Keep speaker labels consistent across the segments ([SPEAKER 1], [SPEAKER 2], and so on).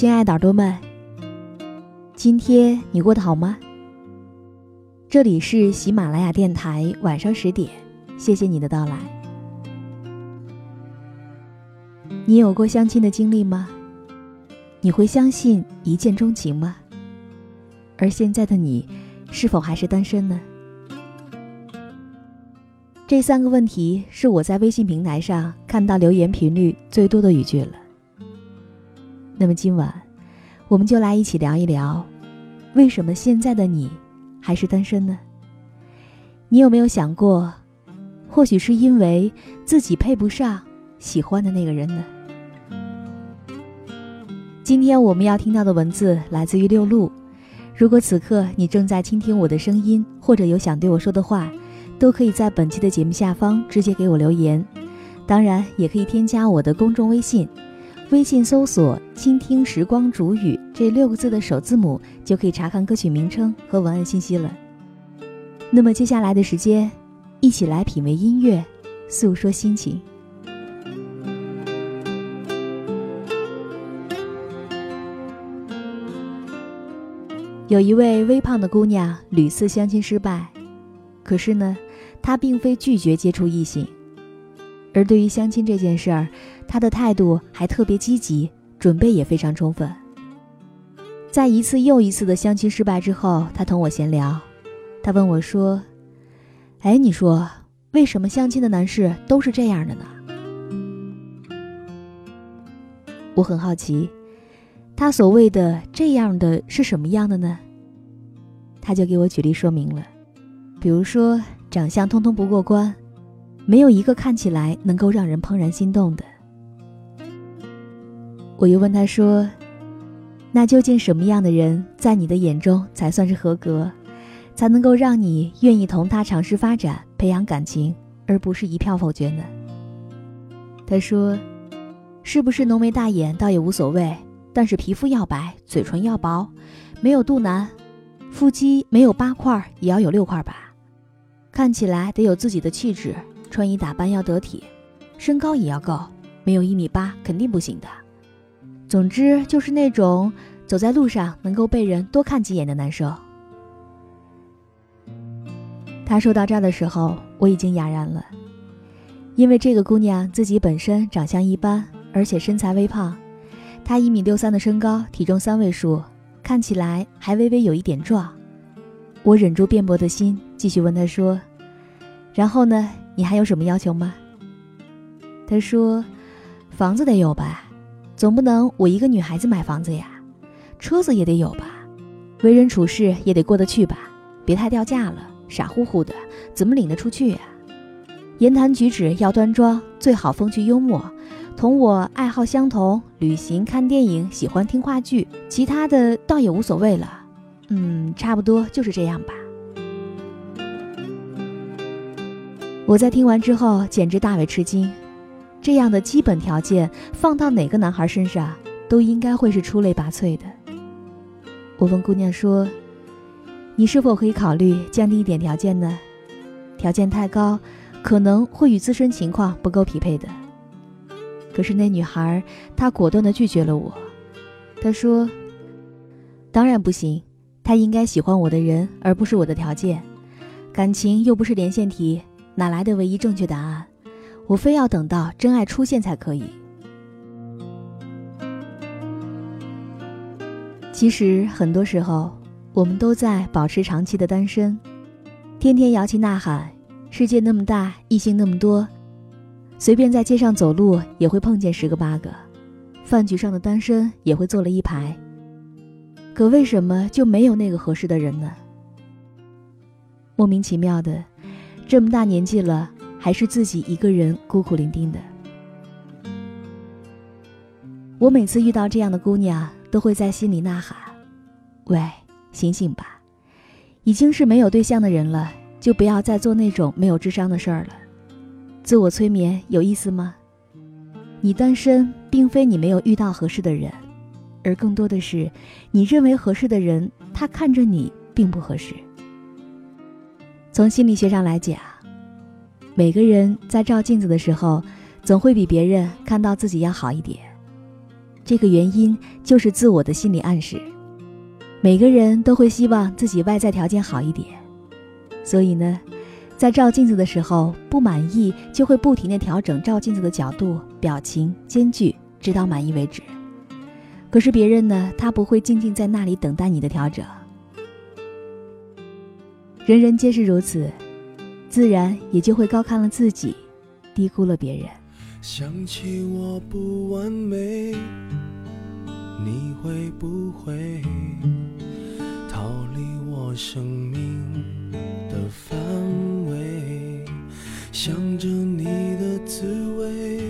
[SPEAKER 1] 亲爱的耳朵们，今天你过得好吗？这里是喜马拉雅电台，晚上十点，谢谢你的到来。你有过相亲的经历吗？你会相信一见钟情吗？而现在的你，是否还是单身呢？这三个问题是我在微信平台上看到留言频率最多的语句了。那么今晚，我们就来一起聊一聊，为什么现在的你还是单身呢？你有没有想过，或许是因为自己配不上喜欢的那个人呢？今天我们要听到的文字来自于六路。如果此刻你正在倾听我的声音，或者有想对我说的话，都可以在本期的节目下方直接给我留言。当然，也可以添加我的公众微信。微信搜索“倾听时光煮雨”这六个字的首字母，就可以查看歌曲名称和文案信息了。那么接下来的时间，一起来品味音乐，诉说心情。有一位微胖的姑娘屡次相亲失败，可是呢，她并非拒绝接触异性。而对于相亲这件事儿，他的态度还特别积极，准备也非常充分。在一次又一次的相亲失败之后，他同我闲聊，他问我说：“哎，你说为什么相亲的男士都是这样的呢？”我很好奇，他所谓的这样的是什么样的呢？他就给我举例说明了，比如说长相通通不过关。没有一个看起来能够让人怦然心动的。我又问他说：“那究竟什么样的人在你的眼中才算是合格，才能够让你愿意同他尝试发展、培养感情，而不是一票否决呢？”他说：“是不是浓眉大眼倒也无所谓，但是皮肤要白，嘴唇要薄，没有肚腩，腹肌没有八块也要有六块吧，看起来得有自己的气质。”穿衣打扮要得体，身高也要够，没有一米八肯定不行的。总之就是那种走在路上能够被人多看几眼的男生。他说到这儿的时候，我已经哑然了，因为这个姑娘自己本身长相一般，而且身材微胖，她一米六三的身高，体重三位数，看起来还微微有一点壮。我忍住辩驳的心，继续问她说：“然后呢？”你还有什么要求吗？他说：“房子得有吧，总不能我一个女孩子买房子呀。车子也得有吧，为人处事也得过得去吧，别太掉价了，傻乎乎的怎么领得出去呀？言谈举止要端庄，最好风趣幽默，同我爱好相同，旅行、看电影，喜欢听话剧，其他的倒也无所谓了。嗯，差不多就是这样吧。”我在听完之后简直大为吃惊，这样的基本条件放到哪个男孩身上都应该会是出类拔萃的。我问姑娘说：“你是否可以考虑降低一点条件呢？条件太高，可能会与自身情况不够匹配的。”可是那女孩她果断地拒绝了我，她说：“当然不行，他应该喜欢我的人，而不是我的条件。感情又不是连线题，哪来的唯一正确答案？我非要等到真爱出现才可以。其实很多时候，我们都在保持长期的单身，天天摇旗呐喊。世界那么大，异性那么多，随便在街上走路也会碰见十个八个，饭局上的单身也会坐了一排。可为什么就没有那个合适的人呢？莫名其妙的，这么大年纪了，还是自己一个人孤苦伶仃的。我每次遇到这样的姑娘，都会在心里呐喊：“喂，醒醒吧，已经是没有对象的人了。”就不要再做那种没有智商的事儿了。自我催眠有意思吗？你单身，并非你没有遇到合适的人，而更多的是你认为合适的人，他看着你并不合适。从心理学上来讲，每个人在照镜子的时候，总会比别人看到自己要好一点。这个原因就是自我的心理暗示。每个人都会希望自己外在条件好一点。所以呢，在照镜子的时候不满意，就会不停的调整照镜子的角度、表情、间距，直到满意为止。可是别人呢，他不会静静在那里等待你的调整。人人皆是如此，自然也就会高看了自己，低估了别人。
[SPEAKER 2] 想起我不完美，你会不会逃离我生命的？范围，想着你的滋味，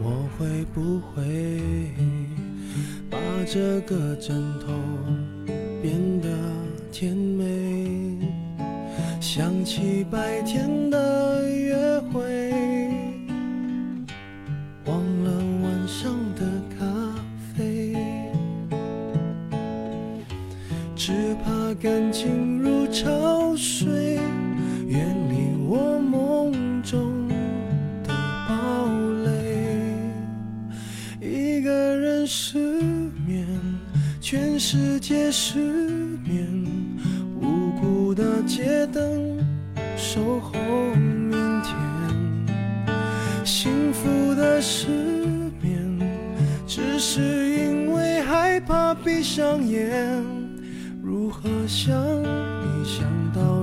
[SPEAKER 2] 我会不会把这个枕头变得甜美？想起白天的约会忘了晚上的咖啡只怕感情如潮水远离我梦中的堡垒一个人失眠全世界失上眼。如何想你想到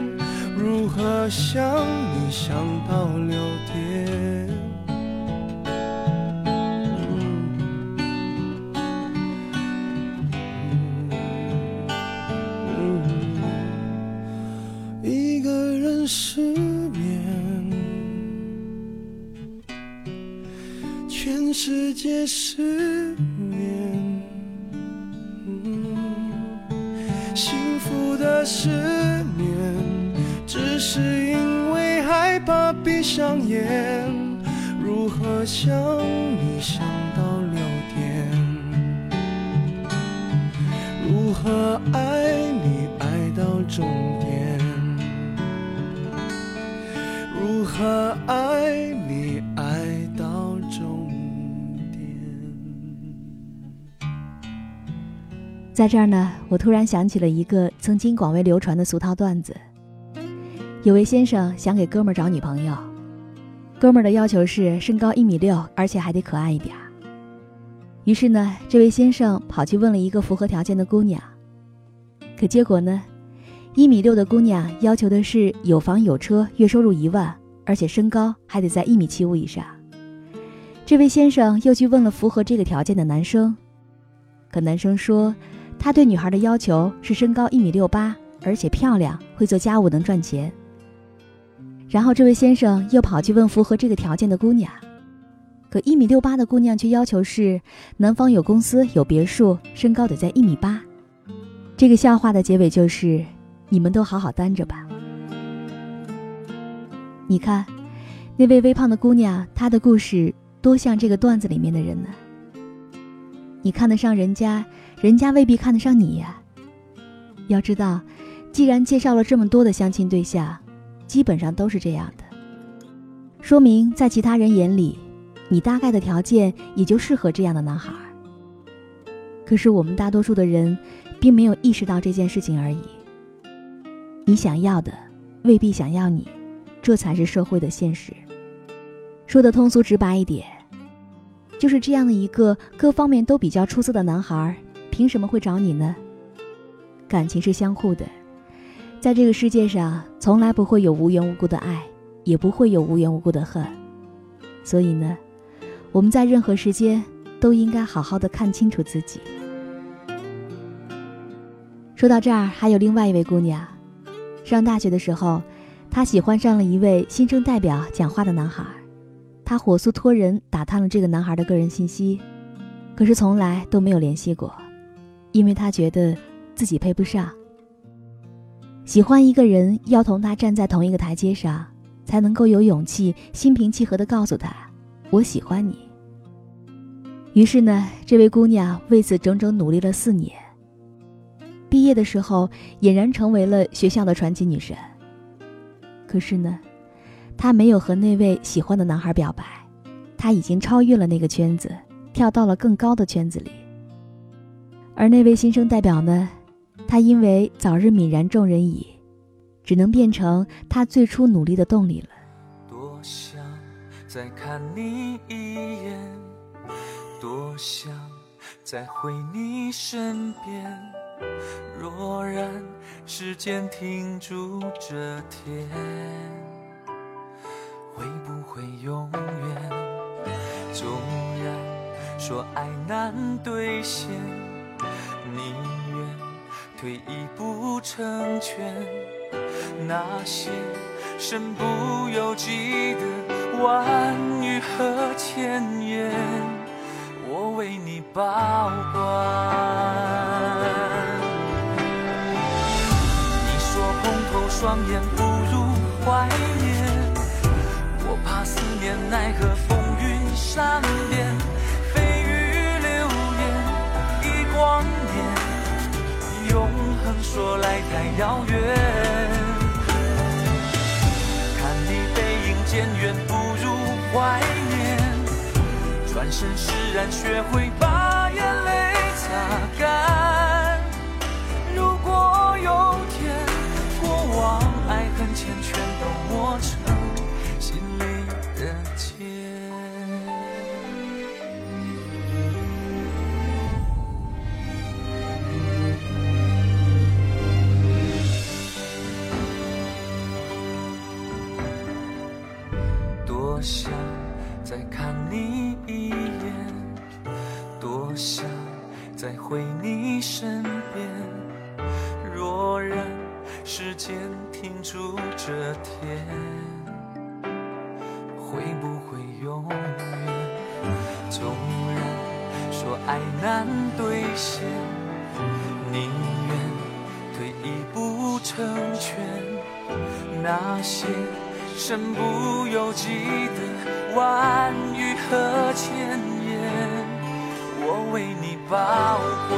[SPEAKER 2] 如何想你想到六点？一个人失眠，全。世界失眠，幸福的失。是因为害怕闭上眼，如何想你想到六点，如何爱你爱到终点，如何爱你爱到终点。
[SPEAKER 1] 在这儿呢，我突然想起了一个曾经广为流传的俗套段子。有位先生想给哥们儿找女朋友，哥们儿的要求是身高一米六，而且还得可爱一点。于是呢，这位先生跑去问了一个符合条件的姑娘，可结果呢，一米六的姑娘要求的是有房有车，月收入一万，而且身高还得在一米七五以上。这位先生又去问了符合这个条件的男生，可男生说，他对女孩的要求是身高一米六八，而且漂亮，会做家务，能赚钱。然后这位先生又跑去问符合这个条件的姑娘，可一米六八的姑娘却要求是男方有公司有别墅，身高得在一米八。这个笑话的结尾就是：你们都好好单着吧。你看，那位微胖的姑娘，她的故事多像这个段子里面的人呢。你看得上人家，人家未必看得上你呀。要知道，既然介绍了这么多的相亲对象。基本上都是这样的，说明在其他人眼里，你大概的条件也就适合这样的男孩。可是我们大多数的人，并没有意识到这件事情而已。你想要的未必想要你，这才是社会的现实。说的通俗直白一点，就是这样的一个各方面都比较出色的男孩，凭什么会找你呢？感情是相互的。在这个世界上，从来不会有无缘无故的爱，也不会有无缘无故的恨。所以呢，我们在任何时间都应该好好的看清楚自己。说到这儿，还有另外一位姑娘，上大学的时候，她喜欢上了一位新生代表讲话的男孩，她火速托人打探了这个男孩的个人信息，可是从来都没有联系过，因为她觉得自己配不上。喜欢一个人，要同他站在同一个台阶上，才能够有勇气心平气和地告诉他：“我喜欢你。”于是呢，这位姑娘为此整整努力了四年。毕业的时候，俨然成为了学校的传奇女神。可是呢，她没有和那位喜欢的男孩表白，她已经超越了那个圈子，跳到了更高的圈子里。而那位新生代表呢？他因为早日泯然众人矣，只能变成他最初努力的动力了。
[SPEAKER 3] 多想再看你一眼，多想再回你身边。若然时间停住这天，会不会永远？纵然说爱难兑现，你。退一步成全那些身不由己的万语和千言，我为你保管。你说红透双眼不如怀念，我怕思念奈何风云善变。说来太遥远，看你背影渐远，不如怀念。转身释然，学会把眼泪擦干。回你身边。若然时间停住这天，会不会永远？纵然说爱难兑现，宁愿退一步。成全，那些身不由己的万语和千言，我为你保管。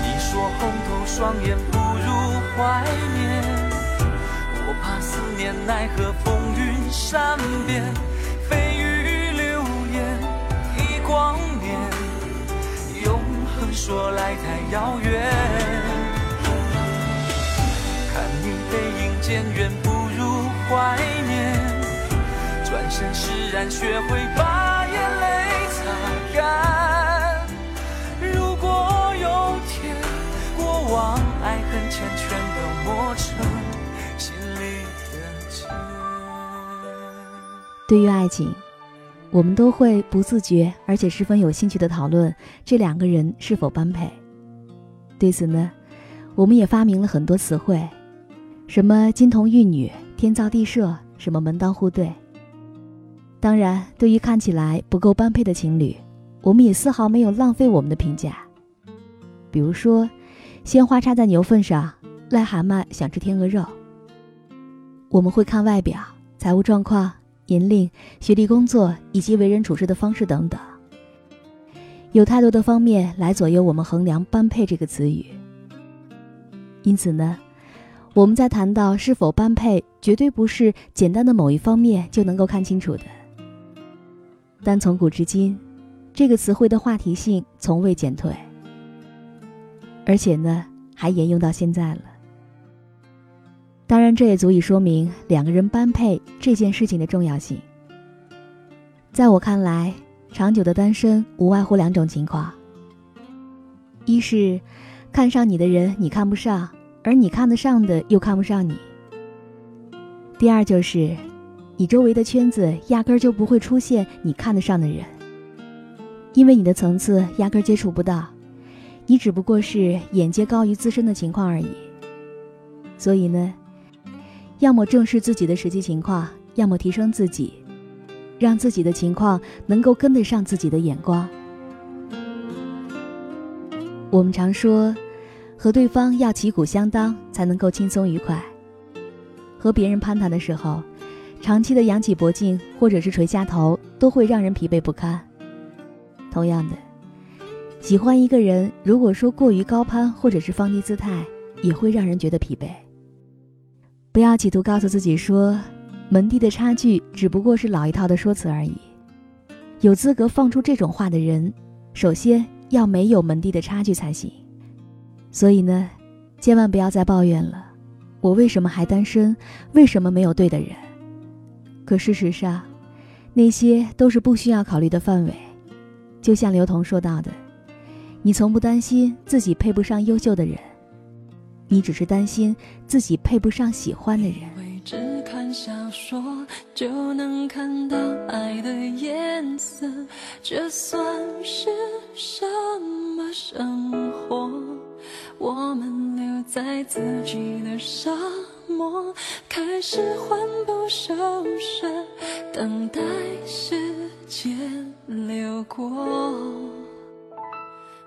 [SPEAKER 3] 你说红透双眼不如怀念，我怕思念奈何风云善变，蜚语流言一光年，永恒说来太遥远。看你背影渐远不如怀念，转身释然学会放
[SPEAKER 1] 对于爱情，我们都会不自觉而且十分有兴趣的讨论这两个人是否般配。对此呢，我们也发明了很多词汇，什么金童玉女、天造地设，什么门当户对。当然，对于看起来不够般配的情侣，我们也丝毫没有浪费我们的评价。比如说，鲜花插在牛粪上，癞蛤蟆想吃天鹅肉。我们会看外表、财务状况、年龄、学历、工作以及为人处事的方式等等，有太多的方面来左右我们衡量“般配”这个词语。因此呢，我们在谈到是否般配，绝对不是简单的某一方面就能够看清楚的。但从古至今，这个词汇的话题性从未减退，而且呢，还沿用到现在了。当然，这也足以说明两个人般配这件事情的重要性。在我看来，长久的单身无外乎两种情况：一是看上你的人你看不上，而你看得上的又看不上你；第二就是，你周围的圈子压根儿就不会出现你看得上的人，因为你的层次压根儿接触不到，你只不过是眼界高于自身的情况而已。所以呢，要么正视自己的实际情况，要么提升自己，让自己的情况能够跟得上自己的眼光。我们常说，和对方要旗鼓相当，才能够轻松愉快。和别人攀谈的时候，长期的扬起脖颈或者是垂下头，都会让人疲惫不堪。同样的，喜欢一个人，如果说过于高攀或者是放低姿态，也会让人觉得疲惫。不要企图告诉自己说，门第的差距只不过是老一套的说辞而已。有资格放出这种话的人，首先要没有门第的差距才行。所以呢，千万不要再抱怨了，我为什么还单身？为什么没有对的人？可事实上，那些都是不需要考虑的范围。就像刘同说到的，你从不担心自己配不上优秀的人。你只是担心自己配不上喜欢的人。
[SPEAKER 4] 只看小说就能看到爱的颜色，这算是什么生活？我们留在自己的沙漠，开始魂不守舍，等待时间流过。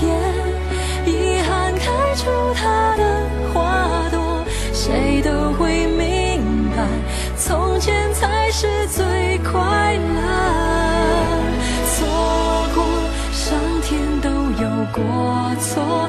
[SPEAKER 4] 天，遗憾开出它的花朵，谁都会明白，从前才是最快乐。错过，上天都有过错，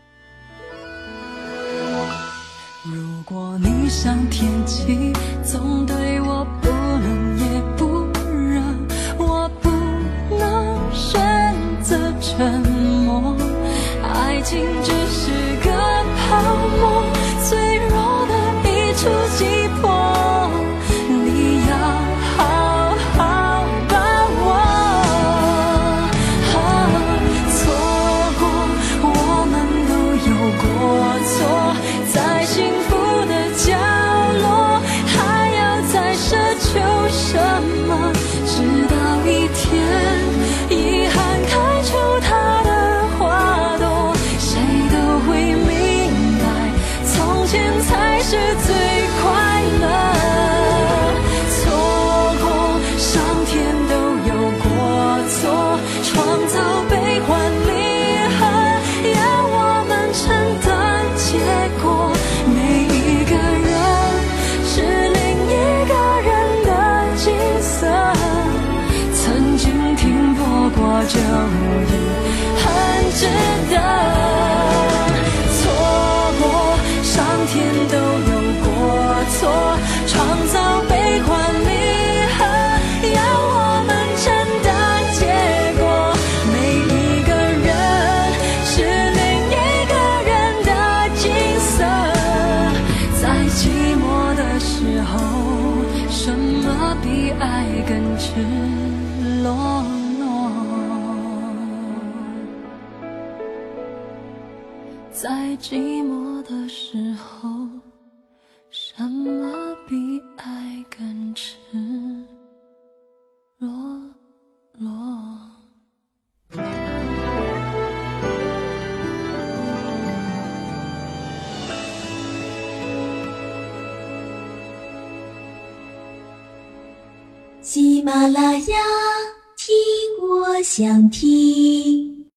[SPEAKER 4] 如果你像天气，总对是最更赤裸裸？在寂寞的时候，什么比爱更赤裸？
[SPEAKER 5] 喜马拉雅，听我想听。